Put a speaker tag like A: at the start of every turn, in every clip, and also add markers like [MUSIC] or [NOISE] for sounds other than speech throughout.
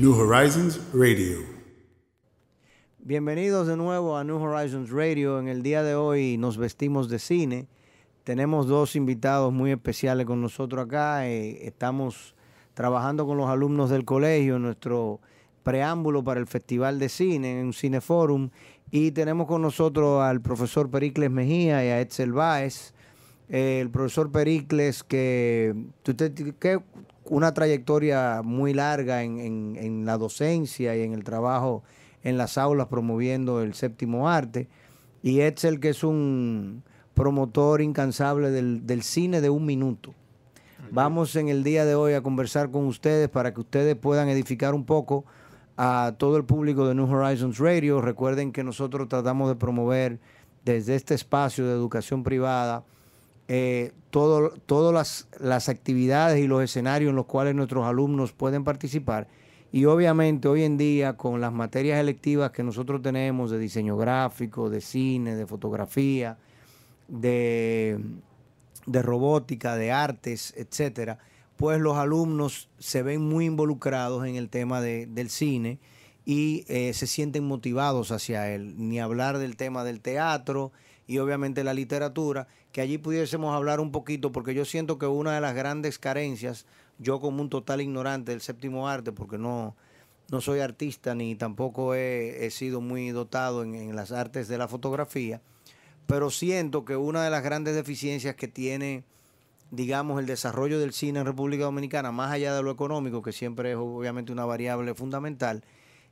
A: New Horizons Radio.
B: Bienvenidos de nuevo a New Horizons Radio. En el día de hoy nos vestimos de cine. Tenemos dos invitados muy especiales con nosotros acá. Eh, estamos trabajando con los alumnos del colegio en nuestro preámbulo para el Festival de Cine en un cineforum. Y tenemos con nosotros al profesor Pericles Mejía y a Edsel Báez. Eh, el profesor Pericles, que ¿qué, una trayectoria muy larga en, la docencia y en el trabajo en las aulas promoviendo el séptimo arte. Y Etzel, que es un promotor incansable del, cine de un minuto. Vamos en el día de hoy a conversar con ustedes para que ustedes puedan edificar un poco a todo el público de New Horizons Radio. Recuerden que nosotros tratamos de promover desde este espacio de educación privada eh, todas las, actividades y los escenarios en los cuales nuestros alumnos pueden participar. Y obviamente hoy en día con las materias electivas que nosotros tenemos de diseño gráfico, de cine, de fotografía, de, de robótica, de artes, etcétera, pues los alumnos se ven muy involucrados en el tema del cine y eh, se sienten motivados hacia él. Ni hablar del tema del teatro y obviamente la literatura que allí pudiésemos hablar un poquito, porque yo siento que una de las grandes carencias, yo como un total ignorante del séptimo arte, porque no, no soy artista ni tampoco he, sido muy dotado en, en, las artes de la fotografía, pero siento que una de las grandes deficiencias que tiene, digamos, el desarrollo del cine en República Dominicana, más allá de lo económico, que siempre es obviamente una variable fundamental,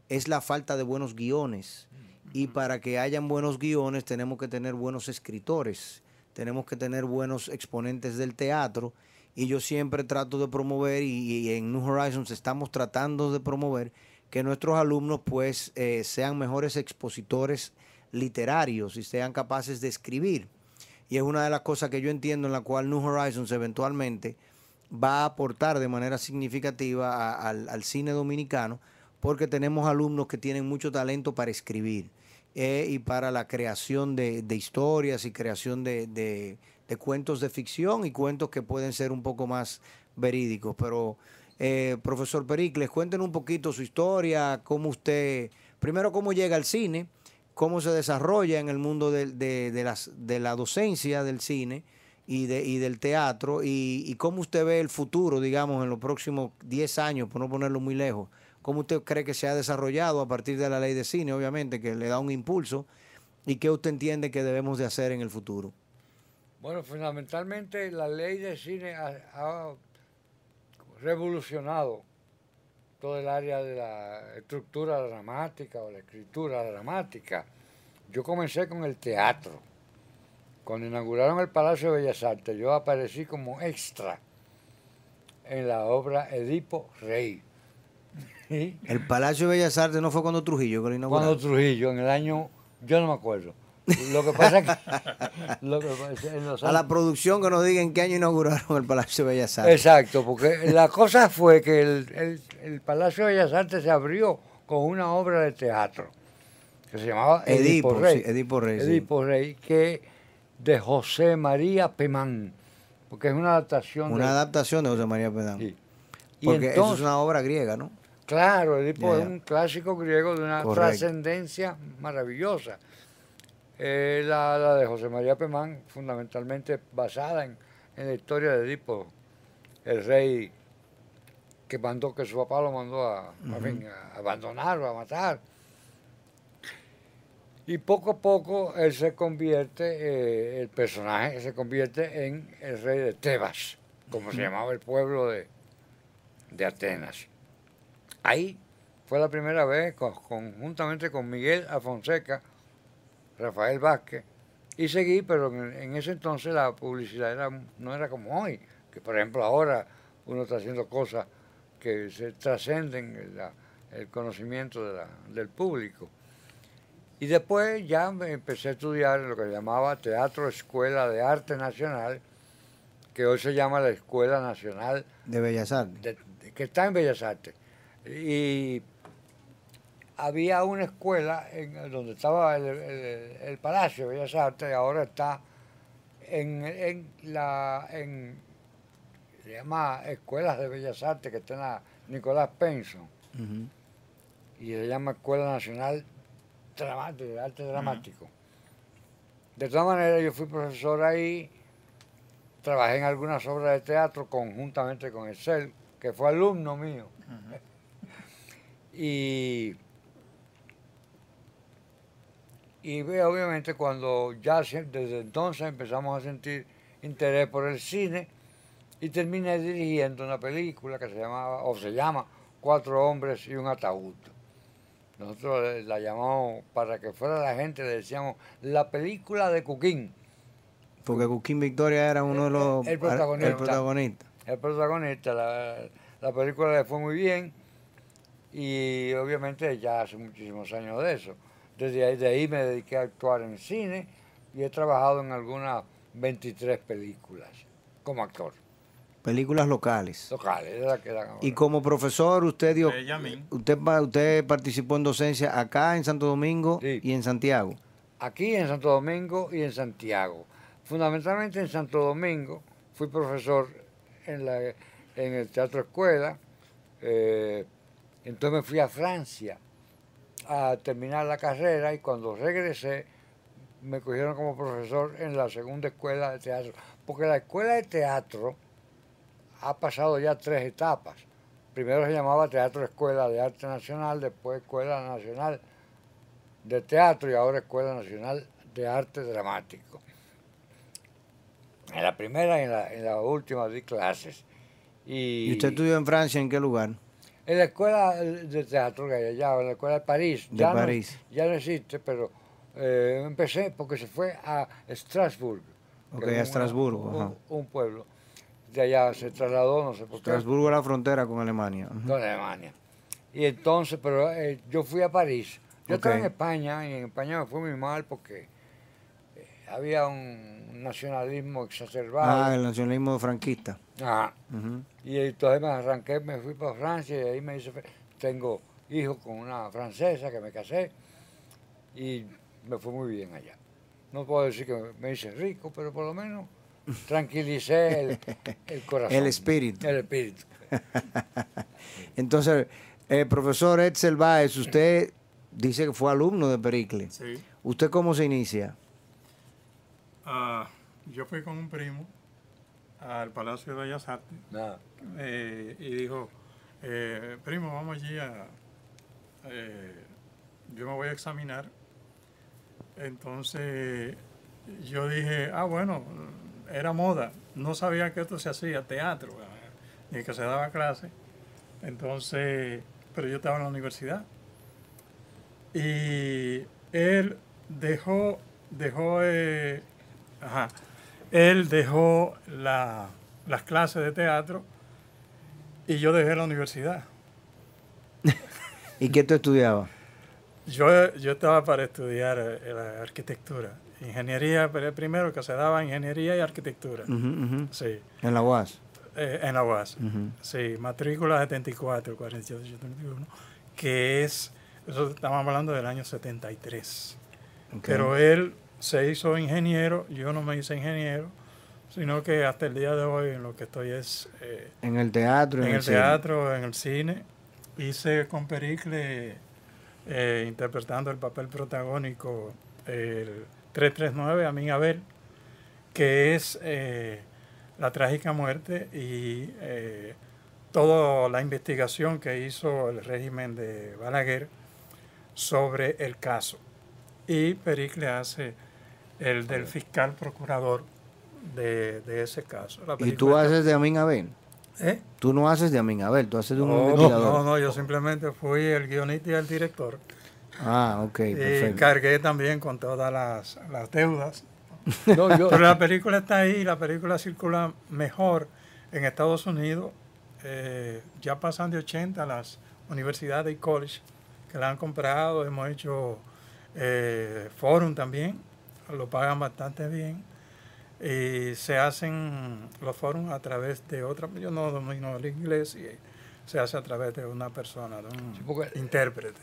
B: es la falta de buenos guiones. Y para que hayan buenos guiones tenemos que tener buenos escritores tenemos que tener buenos exponentes del teatro y yo siempre trato de promover y, en New Horizons estamos tratando de promover que nuestros alumnos pues eh, sean mejores expositores literarios y sean capaces de escribir. Y es una de las cosas que yo entiendo en la cual New Horizons eventualmente va a aportar de manera significativa al cine dominicano porque tenemos alumnos que tienen mucho talento para escribir eh, y para la creación de, historias y creación de, cuentos de ficción y cuentos que pueden ser un poco más verídicos. Pero, eh, profesor Pericles, cuéntenos un poquito su historia, cómo usted, primero cómo llega al cine, cómo se desarrolla en el mundo de, las, de la docencia del cine y, de, y del teatro y, y, cómo usted ve el futuro, digamos, en los próximos 10 años, por no ponerlo muy lejos, ¿Cómo usted cree que se ha desarrollado a partir de la ley de cine, obviamente, que le da un impulso? ¿Y qué usted entiende que debemos de hacer en el futuro?
C: Bueno, fundamentalmente la ley de cine ha, revolucionado todo el área de la estructura dramática o la escritura dramática. Yo comencé con el teatro. Cuando inauguraron el Palacio de Bellas Artes, yo aparecí como extra en la obra Edipo Rey.
B: El Palacio de Bellas Artes no fue cuando Trujillo que lo inauguró.
C: Cuando Trujillo, en el año, yo no me acuerdo. Lo que pasa [LAUGHS] es que.
B: A la producción que nos diga en qué año inauguraron el Palacio de Bellas Artes.
C: Exacto, porque la cosa fue que el, Palacio de Bellas Artes se abrió con una obra de teatro que se llamaba Edipo, Rey.
B: Edipo Rey.
C: Edipo Rey, que de José María Pemán, porque es una adaptación.
B: Una adaptación de José María Pemán. Sí. Porque eso es una obra griega, ¿no?
C: Claro, Edipo es un clásico griego de una trascendencia maravillosa. Eh, la, de José María Pemán, fundamentalmente basada en, la historia de Edipo, el rey que mandó, que su papá lo mandó a, abandonar o a matar. Y poco a poco él se convierte, eh, el personaje se convierte en el rey de Tebas, como se llamaba el pueblo de, de Atenas. Ahí fue la primera vez, conjuntamente con Miguel Afonseca, Rafael Vázquez, y seguí, pero en, ese entonces la publicidad era, no era como hoy, que por ejemplo ahora uno está haciendo cosas que se trascenden el conocimiento de la- del público. Y después ya me empecé a estudiar lo que llamaba Teatro Escuela de Arte Nacional, que hoy se llama la Escuela Nacional
B: De Bellas Artes.
C: de- de- que está en Bellas Artes. Y había una escuela en donde estaba el, el- el Palacio de Bellas Artes y ahora está en, en la en se llama Escuelas de Bellas Artes que está en la Nicolás Penson y se llama Escuela Nacional de Arte Dramático. De todas maneras, yo fui profesor ahí, trabajé en algunas obras de teatro conjuntamente con Excel, que fue alumno mío. Y, y obviamente cuando ya desde entonces empezamos a sentir interés por el cine y terminé dirigiendo una película que se llamaba, o se llama, Cuatro hombres y un ataúd. Nosotros la llamamos, para que fuera la gente, le decíamos la película de Cuquín.
B: Porque Cuquín Victoria era uno de los...
C: El protagonista.
B: el protagonista.
C: El protagonista, la, la película le fue muy bien y obviamente ya hace muchísimos años de eso. Desde ahí, de ahí me dediqué a actuar en cine y he trabajado en algunas 23 películas como actor,
B: Películas locales.
C: locales, las que dan ahora.
B: Y como profesor, usted dio... Usted, usted participó en docencia acá en Santo Domingo
C: Sí.
B: y en Santiago.
C: aquí en Santo Domingo y en Santiago. Fundamentalmente en Santo Domingo fui profesor en, la, en el Teatro Escuela, eh, entonces me fui a Francia a terminar la carrera y cuando regresé me cogieron como profesor en la segunda escuela de teatro, porque la escuela de teatro ha pasado ya tres etapas. Primero se llamaba Teatro Escuela de Arte Nacional, después Escuela Nacional de Teatro y ahora Escuela Nacional de Arte Dramático. En la primera y en la, última di clases. ¿Y
B: usted estudió en Francia en qué lugar?
C: En la escuela de teatro que hay allá, en la escuela de París.
B: De
C: ya no- ya no existe, pero eh, empecé porque se fue a Strasbourg. que
B: Ok, a Estrasburgo,
C: Un,
B: ajá.
C: un pueblo. De allá se trasladó, no sé por qué,
B: Estrasburgo a la frontera con Alemania.
C: Con Alemania. Y entonces, pero eh, yo fui a París. Yo estaba en España y en España me fue muy mal porque eh, había un nacionalismo exacerbado.
B: Ah, el nacionalismo franquista.
C: Ajá. Y entonces me arranqué, me fui para Francia y ahí me hice, tengo hijos con una francesa que me casé y me fue muy bien allá. No puedo decir que me hice rico, pero por lo menos tranquilicé el, [LAUGHS] el corazón.
B: El espíritu.
C: El espíritu. [LAUGHS]
B: Entonces, eh, profesor Edsel Báez, usted dice que fue alumno de Pericles.
D: Sí.
B: ¿Usted cómo se inicia?
D: Ah, yo fui con un primo al Palacio de Bellas Artes
C: Nada.
D: eh, y dijo, eh, primo, vamos allí a... eh, yo me voy a examinar. Entonces yo dije, ah, bueno, era moda. No sabía que esto se hacía teatro, ni que se daba clase. Entonces, pero yo estaba en la universidad. Y él dejó, dejó, eh, ajá, él dejó la- las clases de teatro y yo dejé la universidad. [LAUGHS]
B: ¿Y qué tú estudiabas?
D: Yo, yo estaba para estudiar eh, la arquitectura, ingeniería, pero primero que se daba ingeniería y arquitectura.
B: Ujú, ujú.
D: Sí,
B: En la UAS.
D: eh, en la UAS.
B: Ujú.
D: Sí, matrícula 74, 48, 71, que es, eso estamos hablando del año 73.
B: Ok.
D: Pero él se hizo ingeniero, yo no me hice ingeniero, sino que hasta el día de hoy en lo que estoy es eh,
B: En el teatro.
D: en el
B: cine.
D: teatro, en el cine. Hice con Pericle eh, interpretando el papel protagónico el 339, a mí Abel, que es eh, la trágica muerte y toda la investigación que hizo el régimen de Balaguer sobre el caso. Y Pericle hace el del fiscal procurador de, de ese caso. La
B: ¿Y tú haces de Amin Abel?
D: ¿Eh?
B: Tú no haces de Amin Abel, tú haces de un
D: No,
B: investigador.
D: no, no, yo simplemente fui el guionista y el director.
B: Ah, ok,
D: Y
B: perfecto.
D: cargué también con todas las, las deudas. [LAUGHS]
C: No, yo,
D: Pero la película está ahí, la película circula mejor en Estados Unidos. eh, ya pasan de 80 las universidades y college que la han comprado, hemos hecho eh, forum también, lo pagan bastante bien. Y se hacen los forums a través de otra, yo no domino el inglés y se hace a través de una persona, de un
C: Sí, porque-
D: intérprete.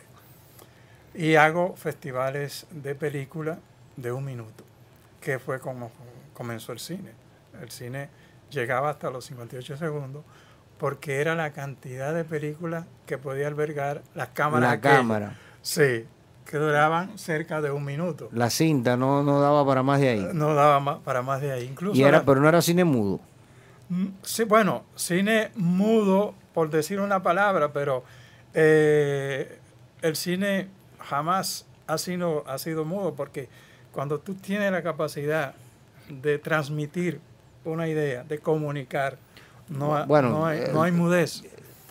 D: Y hago festivales de película de un minuto, que fue como comenzó el cine. El cine llegaba hasta los 58 segundos porque era la cantidad de películas que podía albergar las cámaras.
B: La cámara.
D: Sí, que duraban cerca de un minuto.
B: La cinta no, no daba para más de ahí.
D: No daba más, para más de ahí. Incluso
B: Y era,
D: la-
B: pero no era cine mudo.
D: Mm, Sí, bueno, cine mudo, por decir una palabra, pero eh, el cine jamás ha sido, ha sido mudo porque cuando tú tienes la capacidad de transmitir una idea, de comunicar, no,
B: Bueno,
D: no, hay,
B: eh,
D: no hay mudez.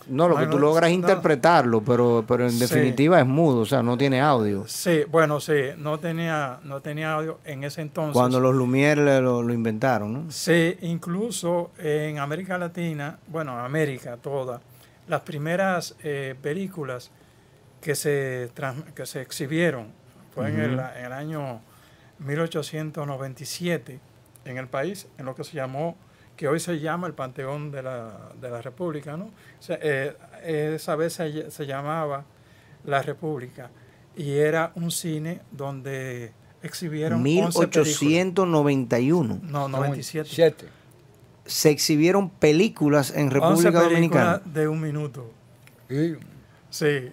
B: No, lo que tú logras es
D: no.
B: interpretarlo, pero, pero en
D: Sí.
B: definitiva es mudo, o sea, no tiene audio.
D: Sí, bueno, sí, no tenía, no tenía audio en ese entonces.
B: Cuando los Lumière lo, lo inventaron, ¿no?
D: Sí, incluso en América Latina, bueno, América toda, las primeras eh, películas que se, que se exhibieron fue en, el, en el año 1897 en el país, en lo que se llamó, que hoy se llama el Panteón de la, de la República, ¿no? O sea, eh, esa vez se, se llamaba La República y era un cine donde exhibieron 11 películas.
B: 1891.
D: No, 97.
C: Siete.
B: Se exhibieron películas en
D: 11
B: República
D: películas
B: Dominicana.
D: de un minuto.
C: Y
D: Sí.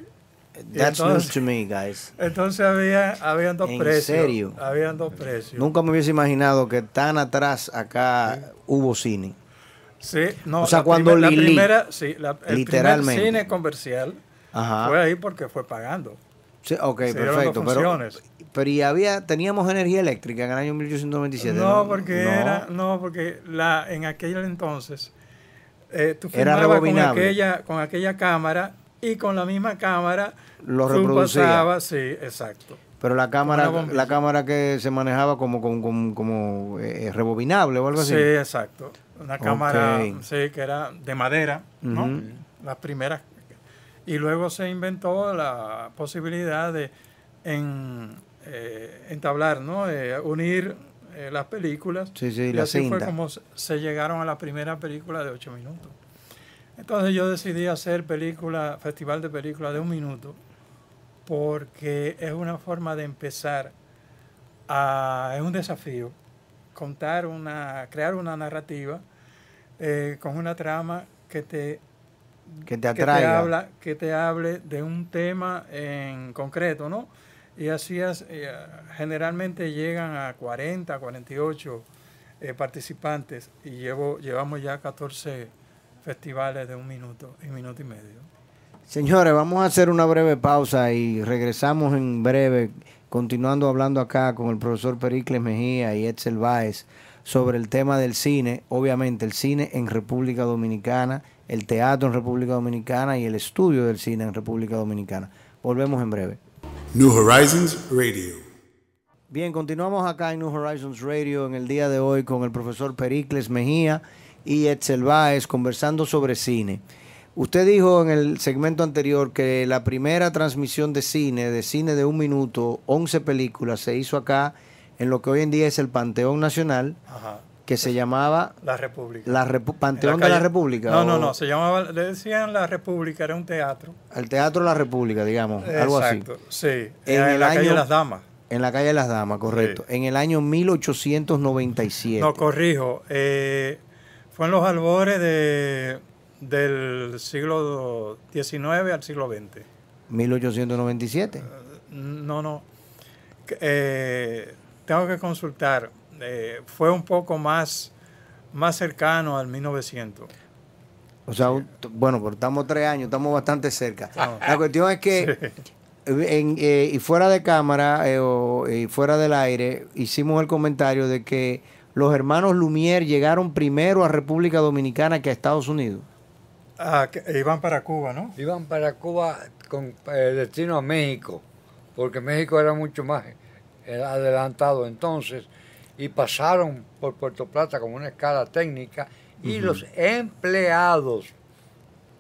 D: Y
B: That's
D: entonces-
B: news to me, guys.
D: Entonces había, habían dos
B: ¿En
D: precios.
B: serio?
D: Habían dos precios.
B: Nunca me hubiese imaginado que tan atrás acá hubo cine.
D: Sí, no,
B: O sea,
D: la
B: cuando
D: primer- la
B: Lili-
D: primera, sí, la, el
B: literalmente.
D: primer cine comercial
B: Ajá.
D: fue ahí porque fue pagando.
B: Sí, ok,
D: Se
B: perfecto. Pero, pero y había, teníamos energía eléctrica en el año 1897.
D: No, porque
B: No.
D: era, no, porque la, en aquel entonces eh, tú
B: Era
D: con aquella, con aquella cámara y con la misma cámara
B: Lo reproducía.
D: pasabas, sí, exacto.
B: Pero la cámara, la cámara que se manejaba como, como, como, como, eh, rebobinable o algo así.
D: Sí, exacto. Una cámara sí, que era de madera, ¿no? Las primeras. Y luego se inventó la posibilidad de en, eh, entablar, ¿no? Eh, unir eh, las películas.
B: Sí, sí,
D: y
B: la
D: así
B: cinta.
D: fue como se- se llegaron a la primera película de ocho minutos. Entonces yo decidí hacer película, festival de películas de un minuto, porque es una forma de empezar a, es un desafío, contar una, crear una narrativa eh, con una trama que te,
B: Que te
D: que te,
B: atraiga.
D: habla, que te hable de un tema en concreto, ¿no? Y así es, eh, generalmente llegan a 40, 48 eh, participantes y llevo, llevamos ya 14 festivales de un minuto y minuto y medio.
B: Señores, vamos a hacer una breve pausa y regresamos en breve, continuando hablando acá con el profesor Pericles Mejía y Edsel Báez sobre el tema del cine, obviamente el cine en República Dominicana, el teatro en República Dominicana y el estudio del cine en República Dominicana. Volvemos en breve.
A: New Horizons Radio.
B: Bien, continuamos acá en New Horizons Radio en el día de hoy con el profesor Pericles Mejía y Edsel Báez conversando sobre cine. Usted dijo en el segmento anterior que la primera transmisión de cine, de cine de un minuto, 11 películas, se hizo acá en lo que hoy en día es el Panteón Nacional,
D: Ajá.
B: que se llamaba
D: La República.
B: la Repu-
D: En
B: Panteón de la
D: calle-
B: República.
D: No, no,
B: o
D: no, se llamaba, le decían La República, era un teatro.
B: El Teatro de la República, digamos, algo así.
D: Exacto, sí.
B: En
D: la calle
B: año-
D: Las Damas.
B: En la calle Las Damas, correcto. En el año 1897.
D: No, corrijo. eh, fue en los albores de, del siglo XIX al siglo XX.
B: 1897.
D: No, no. Que, eh, tengo que consultar. eh, fue un poco más, más cercano al 1900.
B: O sea, bueno, pero estamos tres años, estamos bastante cerca. La cuestión es que, en, eh, y fuera de cámara eh, o y fuera del aire, hicimos el comentario de que los hermanos Lumière llegaron primero a República Dominicana que a Estados Unidos.
D: Ah, que iban para Cuba, ¿no?
C: iban para Cuba con eh, destino a México, porque México era mucho más adelantado entonces, y pasaron por Puerto Plata como una escala técnica, y los empleados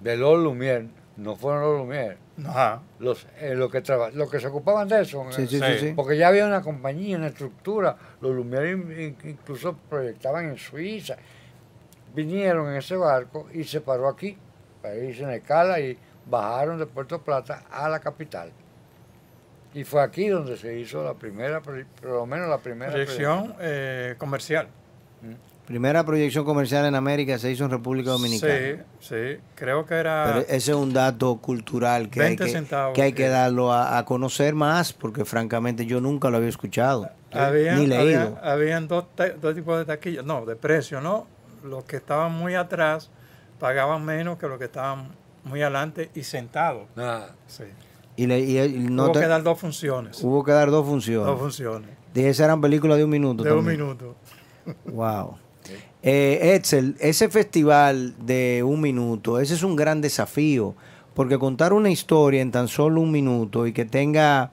C: de los Lumière no fueron los Lumière.
D: Ajá.
C: Los, eh, los, que traba- los que se ocupaban de eso.
B: Sí, sí, sí,
D: Sí.
B: sí.
C: Porque ya había una compañía, una estructura. Los Lumière in- in- incluso proyectaban en Suiza. Vinieron en ese barco y se paró aquí, para irse en escala y bajaron de Puerto Plata a la capital. Y fue aquí donde se hizo la primera, por lo menos la primera
D: Proyección eh, comercial.
B: Primera proyección comercial en América se hizo en República Dominicana.
D: Sí, sí. Creo que era.
B: Pero ese es un dato cultural que hay
D: 20
B: que,
D: centavos,
B: que hay que darlo a, a conocer más, porque francamente yo nunca lo había escuchado,
D: Habían,
B: ni leído.
D: había- habían dos, dos tipos de taquillas, no, de precio, ¿no? Los que estaban muy atrás pagaban menos que los que estaban muy adelante y sentados.
C: Nada.
D: Sí.
B: Y, le- y- y no
D: Hubo
B: te-
D: que dar dos funciones.
B: hubo que dar dos funciones.
D: Dos funciones.
B: Y esas eran películas de un minuto.
D: De un minuto.
B: Wow. Eh, Edsel, ese festival de un minuto, ese es un gran desafío, porque contar una historia en tan solo un minuto y que tenga,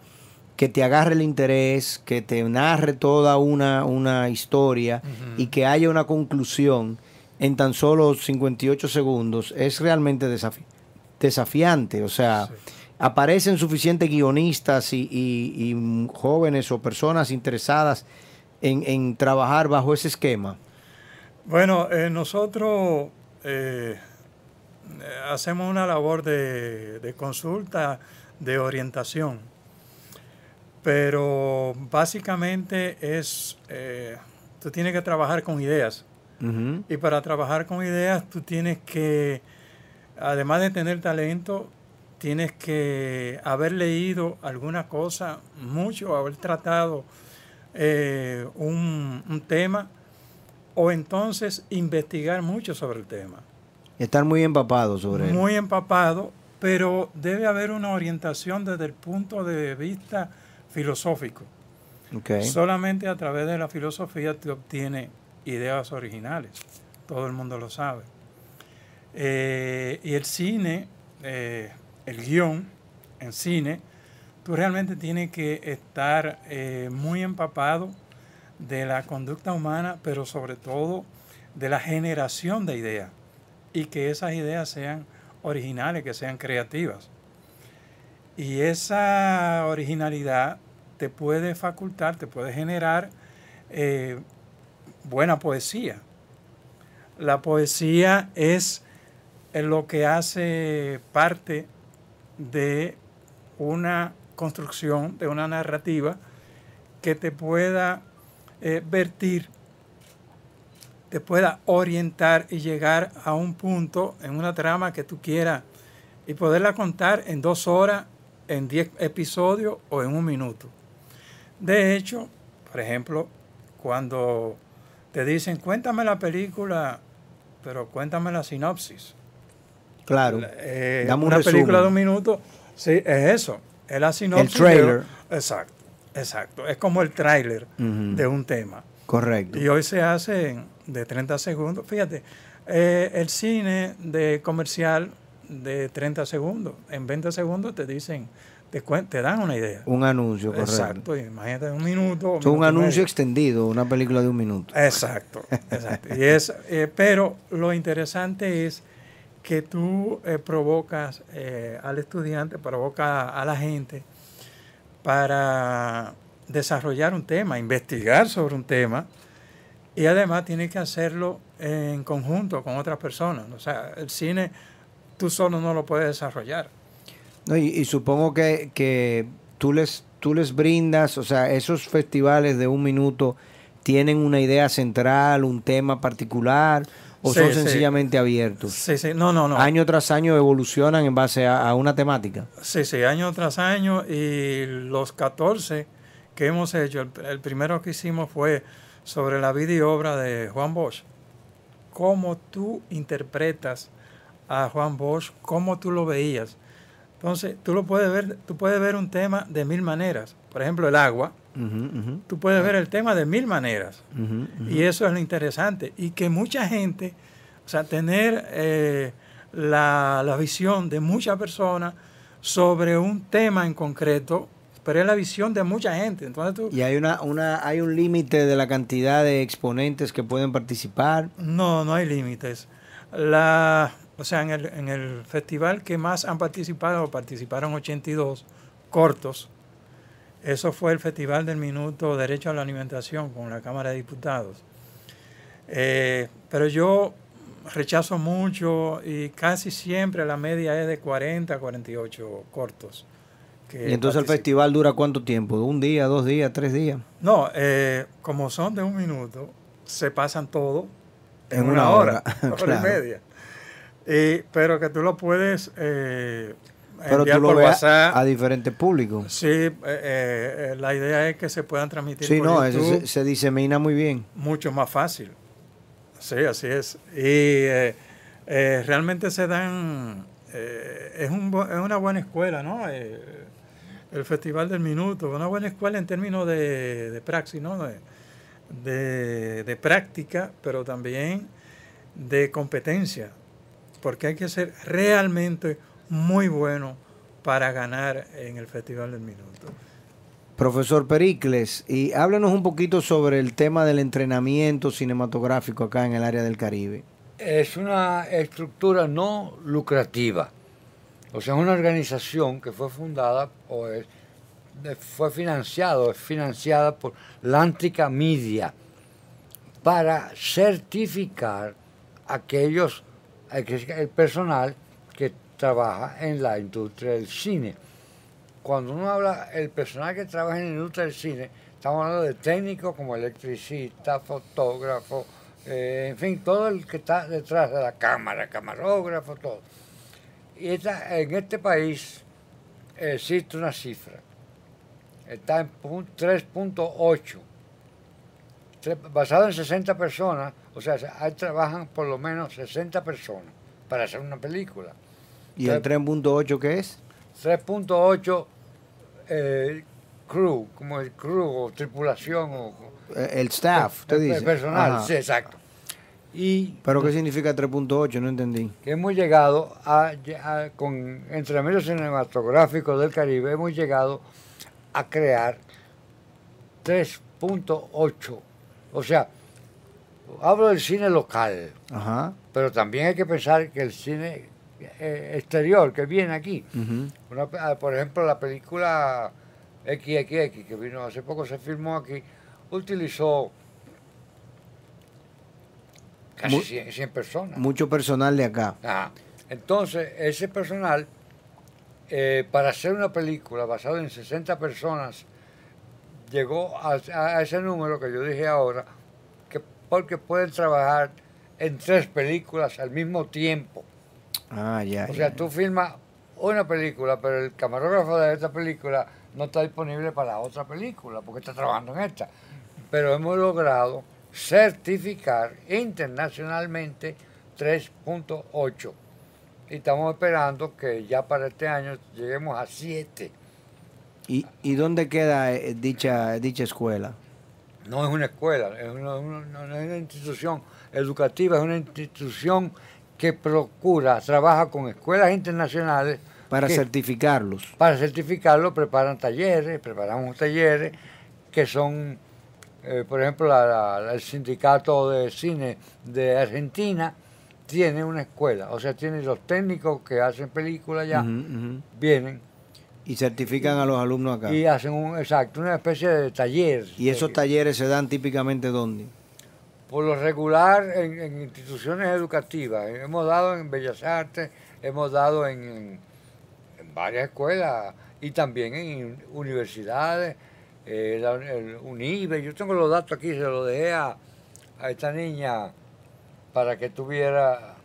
B: que te agarre el interés, que te narre toda una, una historia y que haya una conclusión en tan solo 58 segundos, es realmente desafi- desafiante. O sea,
D: Sí.
B: aparecen suficientes guionistas y, y- y jóvenes o personas interesadas en, en trabajar bajo ese esquema.
D: Bueno, eh, nosotros eh, eh, hacemos una labor de, de consulta, de orientación, pero básicamente es, eh, tú tienes que trabajar con ideas. Y para trabajar con ideas tú tienes que, además de tener talento, tienes que haber leído alguna cosa, mucho, haber tratado eh, un, un tema o entonces investigar mucho sobre el tema.
B: Estar muy empapado sobre él.
D: Muy empapado, pero debe haber una orientación desde el punto de vista filosófico.
B: Ok.
D: Solamente a través de la filosofía te obtiene ideas originales. Todo el mundo lo sabe. Eh, y el cine, eh, el guion en cine, tú realmente tienes que estar eh, muy empapado de la conducta humana, pero sobre todo de la generación de ideas y que esas ideas sean originales, que sean creativas. Y esa originalidad te puede facultar, te puede generar eh, buena poesía. La poesía es eh, lo que hace parte de una construcción, de una narrativa que te pueda eh, vertir, te pueda orientar y llegar a un punto en una trama que tú quieras y poderla contar en dos horas, en diez episodios o en un minuto. De hecho, por ejemplo, cuando te dicen, cuéntame la película, pero cuéntame la sinopsis.
B: Claro.
D: Eh,
B: Dame un
D: una película de un minuto, sí, es eso. Es la sinopsis. de-
B: trailer.
D: exacto, exacto. Es como el tráiler de un tema.
B: Correcto.
D: Y hoy se hace de 30 segundos. Fíjate, eh, el cine de comercial de 30 segundos. En 20 segundos te dicen, te, te dan una idea.
B: Un anuncio, correcto.
D: Exacto. Imagínate un minuto.
B: Es un anuncio
D: medio.
B: extendido, una película de un minuto.
D: Exacto, exacto. Y es, eh, pero lo interesante es que tú eh, provocas eh, al estudiante, provoca a la gente para desarrollar un tema, investigar sobre un tema y además tienes que hacerlo en conjunto con otras personas. O sea, el cine tú solo no lo puedes desarrollar.
B: No, y, y supongo que, que tú, les, tú les brindas, o sea, esos festivales de un minuto tienen una idea central, un tema particular, o
D: Sí,
B: son
D: sí.
B: sencillamente abiertos.
D: Sí, sí, no, no, no.
B: Año tras año evolucionan en base a, a una temática.
D: Sí, sí, año tras año y los 14 que hemos hecho, el, el primero que hicimos fue sobre la vida y obra de Juan Bosch. Cómo tú interpretas a Juan Bosch, cómo tú lo veías. Entonces, tú lo puedes ver, tú puedes ver un tema de mil maneras. Por ejemplo, el agua.
B: Ujú,
D: Tú puedes ver el tema de mil maneras. Y eso es lo interesante. Y que mucha gente, o sea, tener eh, la, la visión de muchas personas sobre un tema en concreto, pero es la visión de mucha gente. Entonces tú,
B: Y hay una, una, hay un límite de la cantidad de exponentes que pueden participar.
D: no, no hay límites. La, o sea, en el, en el festival que más han participado, participaron 82 cortos. Eso fue el Festival del Minuto Derecho a la Alimentación con la Cámara de Diputados. Eh, pero yo rechazo mucho y casi siempre la media es de 40 a 48 cortos.
B: ¿Y entonces el festival dura cuánto tiempo? ¿Un día, dos días, tres días?
D: No, eh, como son de un minuto, se pasan todo en, una, hora, hora, [LAUGHS] y media. Pero que tú lo puedes eh,
B: pero tú lo ves a diferentes públicos.
D: Sí, eh, eh, la idea es que se puedan transmitir.
B: Sí, no, eso se, disemina muy bien.
D: Mucho más fácil. Sí, así es. Y realmente se dan. es, un, es una buena escuela, ¿no? el Festival del Minuto, una buena escuela en términos de, de praxis, ¿no? De, de, práctica, pero también de competencia, porque hay que ser realmente muy bueno para ganar en el Festival del Minuto.
B: Profesor Pericles, y háblanos un poquito sobre el tema del entrenamiento cinematográfico acá en el área del Caribe.
C: Es una estructura no lucrativa o sea, es una organización que fue fundada o fue financiado, es financiada por Lántica Media para certificar aquellos, el personal que trabaja en la industria del cine. Cuando uno habla el personal que trabaja en la industria del cine, estamos hablando de técnicos como electricista, fotógrafo, eh, en fin, todo el que está detrás de la cámara, camarógrafo, todo. Y en este país existe una cifra. Está en 3.8. Basado en 60 personas, o sea, ahí trabajan por lo menos 60 personas para hacer una película.
B: ¿Y el 3.8 qué es?
C: 3.8 eh, crew, como el crew o tripulación. O,
B: eh, el staff, te dice.
C: El personal, sí, exacto.
B: ¿Pero qué significa 3.8? No entendí.
C: Que hemos llegado a, con entrenamiento cinematográfico del Caribe, hemos llegado a crear 3.8. O sea, hablo del cine local, pero también hay que pensar que el cine eh, exterior que viene aquí, ah, por ejemplo, la película XXX que vino hace poco, se filmó aquí, utilizó Casi 100, personas.
B: Mucho personal de acá.
C: Entonces, ese personal, eh, para hacer una película basada en 60 personas, llegó a, ese número que yo dije ahora, porque pueden trabajar en tres películas al mismo tiempo.
B: Ah, ya.
C: O sea, tú filmas una película, pero el camarógrafo de esta película no está disponible para otra película, porque está trabajando en esta. Pero hemos logrado certificar internacionalmente 3.8. Y estamos esperando que ya para este año lleguemos a 7.
B: ¿Y, ¿Y dónde queda eh, dicha, dicha escuela?
C: No es una escuela, es una, una institución educativa, es una institución que procura, trabaja con escuelas internacionales.
B: Para certificarlos.
C: Para certificarlos, preparan talleres, preparamos talleres que son eh, por ejemplo, el sindicato de cine de Argentina tiene una escuela, o sea, tiene los técnicos que hacen películas ya, vienen.
B: Y certifican a los alumnos acá.
C: Y hacen un, exacto, una especie de taller.
B: ¿Y esos talleres se dan típicamente dónde?
C: Por lo regular en, instituciones educativas. Hemos dado en Bellas Artes, hemos dado en varias escuelas y también en universidades eh, el UNIBE, yo tengo los datos aquí, se los dejé a, esta niña para que tuviera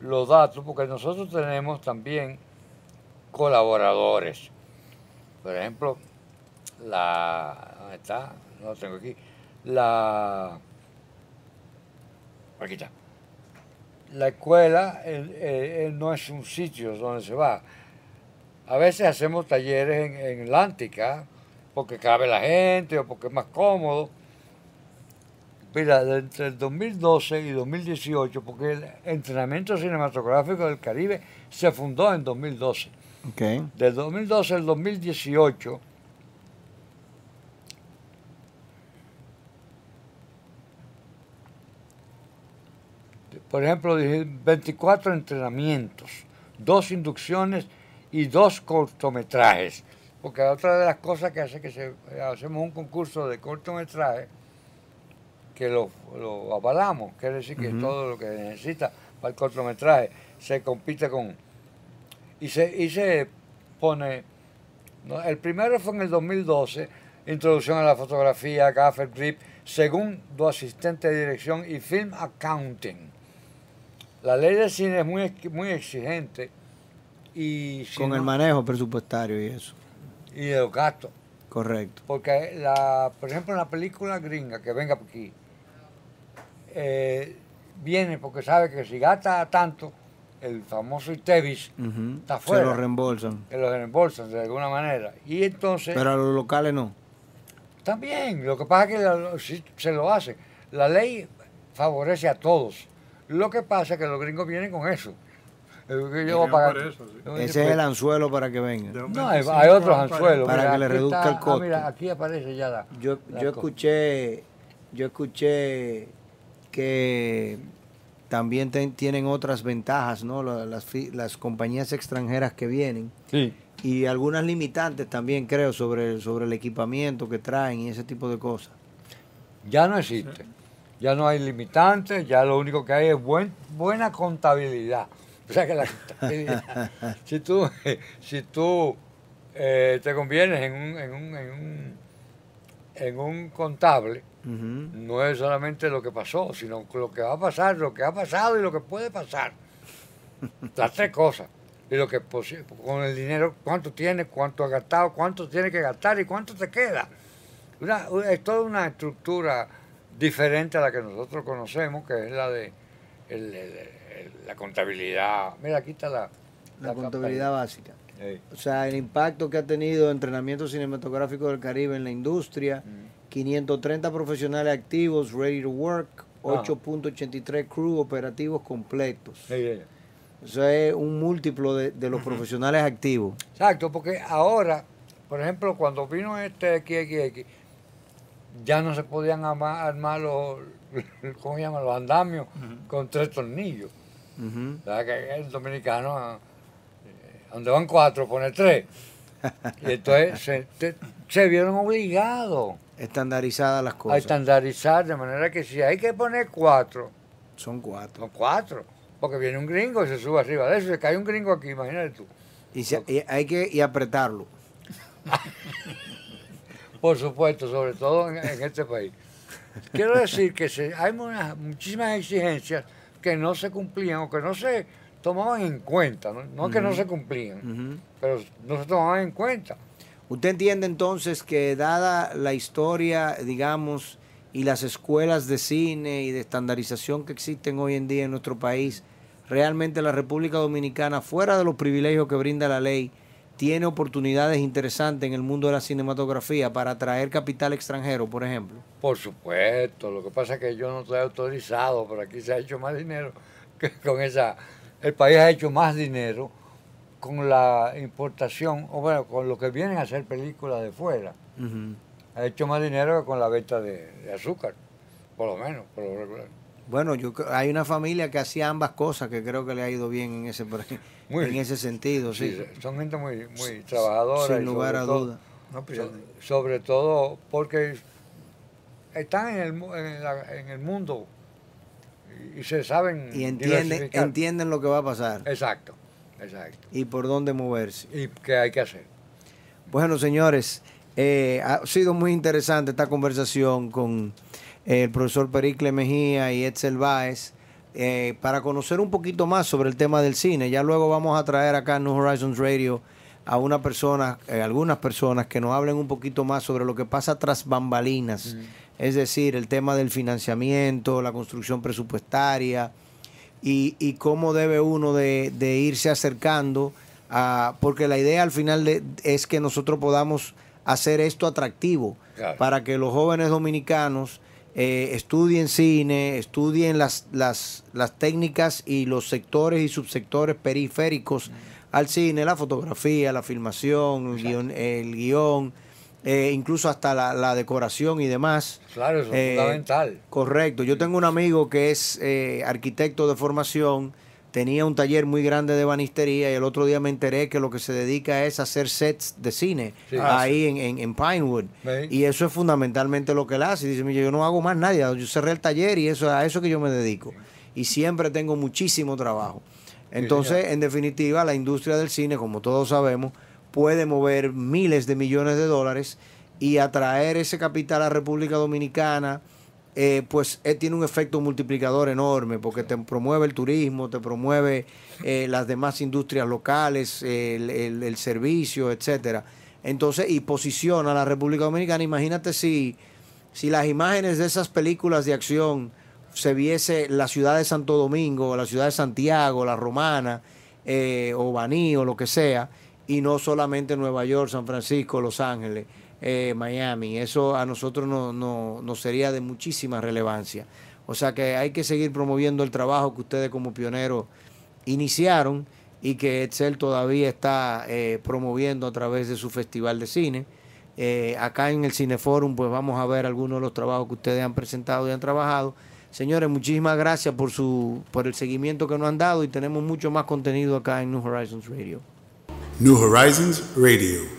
C: los datos, porque nosotros tenemos también colaboradores. Por ejemplo, la. ¿Dónde está? No lo tengo aquí. La. Aquí está. La escuela no es un sitio donde se va. A veces hacemos talleres en, en Atlántica porque cabe la gente o porque es más cómodo. Mira, entre el 2012 y 2018, porque el entrenamiento cinematográfico del Caribe se fundó en 2012. Okay. Del 2012 al 2018, por ejemplo, dije 24 entrenamientos, dos inducciones y dos cortometrajes. Porque otra de las cosas que hace que se, hacemos un concurso de cortometraje, que lo, lo avalamos, quiere decir que todo lo que necesita para el cortometraje se compite con... Y se, y se pone... ¿no? El primero fue en el 2012, Introducción a la fotografía, gaffer grip, segundo asistente de dirección y film accounting. La ley de cine es muy, muy exigente y si
B: Con el manejo presupuestario y eso.
C: y de los gastos.
B: Correcto.
C: Porque, la, por ejemplo, en la película gringa que venga aquí, eh, viene porque sabe que si gasta tanto, el famoso ITEVIS está
B: Se
C: fuera,
B: lo reembolsan.
C: que lo reembolsan de alguna manera. Y entonces,
B: Pero a los locales no.
C: también, lo que pasa es que la- sí se lo hace. La ley favorece a todos. Lo que pasa es que los gringos vienen con eso. Yo voy a pagar.
D: sí.
B: Ese es el
C: pues,
B: anzuelo para que vengan.
C: No, hay,
D: 25
C: hay otros
D: a un 40.
C: anzuelos.
B: Para
C: mira,
B: que le reduzca
C: está-
B: el costo.
C: ah, mira, aquí aparece ya la.
B: Yo,
C: la
B: yo escuché, yo escuché que también ten- tienen otras ventajas, ¿no? La- Las, las compañías extranjeras que vienen
C: Sí.
B: y algunas limitantes también creo sobre, sobre el equipamiento que traen y ese tipo de cosas.
C: Ya no existe. Ya no hay limitantes, ya lo único que hay es buen, buena contabilidad. O sea que la contabilidad, [LAUGHS] si tú, si tú eh, te conviertes en un, en un, en un, en un contable, No es solamente lo que pasó, sino lo que va a pasar, lo que ha pasado y lo que puede pasar. Las tres cosas. Y lo que con el dinero, cuánto tienes, cuánto has gastado, cuánto tienes que gastar y cuánto te queda. Una- es toda una estructura diferente a la que nosotros conocemos, que es la de el- el- el- la contabilidad. Mira, aquí está la,
B: La contabilidad básica. O sea, el impacto que ha tenido el entrenamiento cinematográfico del Caribe en la industria, 530 profesionales activos, ready to work,
C: Ah.
B: 8.83 crew operativos completos.
C: Sí, sí.
B: Eso es un múltiplo de, de los profesionales activos.
C: Exacto, porque ahora, por ejemplo, cuando vino este XXX, ya no se podían armar los, [LAUGHS] ¿cómo se llama? los andamios con tres tornillos.
B: Ujú.
C: ¿Sabes que el dominicano, eh, donde van cuatro, pone tres? [LAUGHS] Y entonces se, te- se vieron obligados
B: Estandarizadas las
C: a
B: cosas.
C: estandarizar, de manera que si hay que poner cuatro,
B: Son cuatro.
C: son cuatro. Porque viene un gringo y se sube arriba de eso, se cae un gringo aquí, imagínate tú.
B: Y, se- y hay que y apretarlo. [LAUGHS]
C: Por supuesto, sobre todo en, en este país. Quiero decir que se- hay una- muchísimas exigencias que no se cumplían o que no se tomaban en cuenta. No, No que no se cumplían, pero no se tomaban en cuenta.
B: ¿Usted entiende entonces que dada la historia, digamos, y las escuelas de cine y de estandarización que existen hoy en día en nuestro país, realmente la República Dominicana, fuera de los privilegios que brinda la ley, tiene oportunidades interesantes en el mundo de la cinematografía para atraer capital extranjero, por ejemplo?
C: Por supuesto, lo que pasa es que yo no estoy autorizado, pero aquí se ha hecho más dinero [LAUGHS] que con esa. El país ha hecho más dinero con la importación, o bueno, con lo que vienen a hacer películas de fuera. Ha hecho más dinero que con la venta de, de azúcar, por lo menos, por lo regular.
B: Bueno, yo hay una familia que hacía ambas cosas que creo que le ha ido bien en ese [LAUGHS]
C: Muy
B: en ese sentido, sí.
C: Sí, son gente muy, muy trabajadora.
B: Sin lugar a
C: todo-
B: duda.
D: No, pues,
C: so- sobre todo porque están en el, mu- en la- en el mundo y, se saben
B: Y entienden, entienden lo que va a pasar
C: Exacto, exacto.
B: y por dónde moverse.
C: ¿Y qué hay que hacer?
B: Bueno, señores, eh, ha sido muy interesante esta conversación con eh, el profesor Pericle Mejía y Edsel Báez eh, para conocer un poquito más sobre el tema del cine. Ya luego vamos a traer acá en New Horizons Radio a una persona, eh, algunas personas que nos hablen un poquito más sobre lo que pasa tras bambalinas, es decir, el tema del financiamiento, la construcción presupuestaria, y, y cómo debe uno de, de irse acercando a, porque la idea al final de- es que nosotros podamos hacer esto atractivo
C: Claro.
B: para que los jóvenes dominicanos eh, estudien cine, estudien las, las, las técnicas y los sectores y subsectores periféricos al cine, la fotografía, la filmación, el guion, el guion, eh, incluso hasta la, la decoración y demás.
C: Claro, eso es
B: Eh,
C: fundamental.
B: Correcto. Yo tengo un amigo que es eh, arquitecto de formación, tenía un taller muy grande de banistería y el otro día me enteré que lo que se dedica es a hacer sets de cine
C: Sí.
B: ahí en, en- en Pinewood. Y eso es fundamentalmente lo que él hace. Y dice, "Mira, yo no hago más nada, yo cerré el taller y eso a eso que yo me dedico. Y siempre tengo muchísimo trabajo. Entonces, en definitiva, la industria del cine, como todos sabemos, puede mover miles de millones de dólares y atraer ese capital a República Dominicana, eh, pues eh, tiene un efecto multiplicador enorme porque te promueve el turismo, te promueve eh, las demás industrias locales, el, el- servicio, etcétera. Entonces, y posiciona a la República Dominicana. Imagínate si, si las imágenes de esas películas de acción se viese la ciudad de Santo Domingo, la ciudad de Santiago, la Romana, o Baní, o lo que sea, y no solamente Nueva York, San Francisco, Los Ángeles, eh, Miami. Eso a nosotros no, no- nos sería de muchísima relevancia. O sea que hay que seguir promoviendo el trabajo que ustedes como pioneros iniciaron y que Excel todavía está eh, promoviendo a través de su festival de cine. Eh, acá en el Cineforum pues vamos a ver algunos de los trabajos que ustedes han presentado y han trabajado. Señores, muchísimas gracias por su por el seguimiento que nos han dado y tenemos mucho más contenido acá en New Horizons Radio.
A: New Horizons Radio.